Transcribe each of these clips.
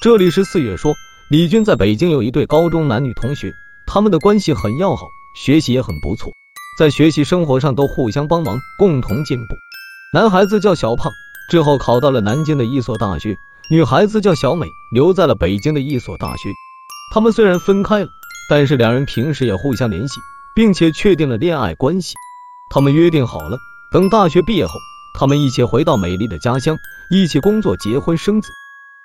这里是四月说，李军在北京有一对高中男女同学，他们的关系很要好，学习也很不错，在学习生活上都互相帮忙，共同进步。男孩子叫小胖，之后考到了南京的一所大学；女孩子叫小美，留在了北京的一所大学。他们虽然分开了，但是两人平时也互相联系，并且确定了恋爱关系。他们约定好了，等大学毕业后，他们一起回到美丽的家乡，一起工作、结婚、生子。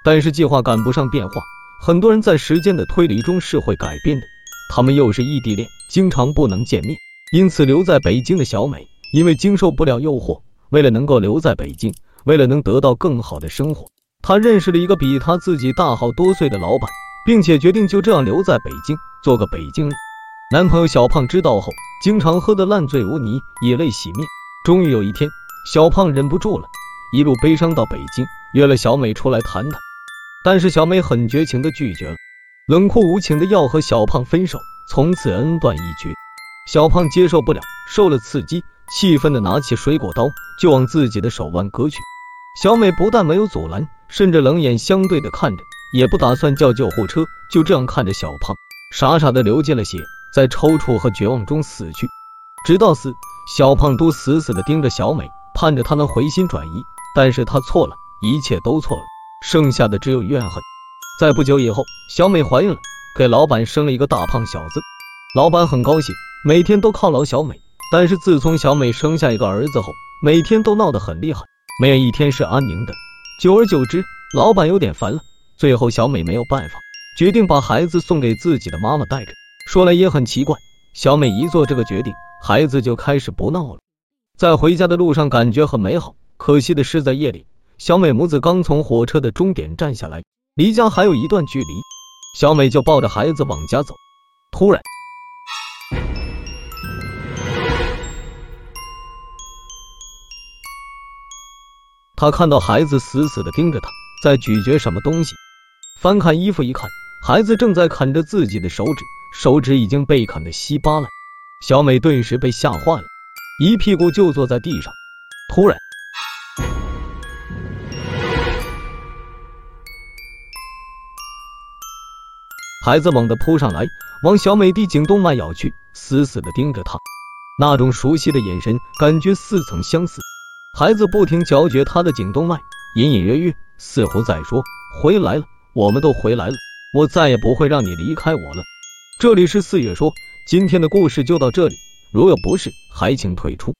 但是计划赶不上变化，很多人在时间的推移中是会改变的。他们又是异地恋，经常不能见面，因此留在北京的小美，因为经受不了诱惑，为了能够留在北京，为了能得到更好的生活，她认识了一个比她自己大好多岁的老板，并且决定就这样留在北京，做个北京人。男朋友小胖知道后，经常喝得烂醉如泥，以泪洗面。终于有一天，小胖忍不住了，一路悲伤到北京，约了小美出来谈谈。但是小美很绝情的拒绝了，冷酷无情的要和小胖分手，从此恩断义绝。小胖接受不了，受了刺激，气愤的拿起水果刀就往自己的手腕割去。小美不但没有阻拦，甚至冷眼相对的看着，也不打算叫救护车，就这样看着小胖傻傻的流尽了血，在抽搐和绝望中死去。直到死，小胖都死死的盯着小美，盼着她能回心转意，但是她错了，一切都错了。剩下的只有怨恨。在不久以后，小美怀孕了，给老板生了一个大胖小子。老板很高兴，每天都犒劳小美。但是自从小美生下一个儿子后，每天都闹得很厉害，没有一天是安宁的。久而久之，老板有点烦了。最后，小美没有办法，决定把孩子送给自己的妈妈带着。说来也很奇怪，小美一做这个决定，孩子就开始不闹了。在回家的路上，感觉很美好。可惜的是，在夜里。小美母子刚从火车的终点站下来，离家还有一段距离，小美就抱着孩子往家走。突然，她看到孩子死死的盯着她，在咀嚼什么东西。翻看衣服一看，孩子正在啃着自己的手指，手指已经被啃得稀巴烂。小美顿时被吓坏了，一屁股就坐在地上。突然。孩子猛地扑上来，往小美的颈动脉咬去，死死地盯着她，那种熟悉的眼神，感觉似曾相似。孩子不停嚼嚼她的颈动脉，隐隐约约，似乎在说：“回来了，我们都回来了，我再也不会让你离开我了。”这里是四月说，今天的故事就到这里，如有不适，还请退出。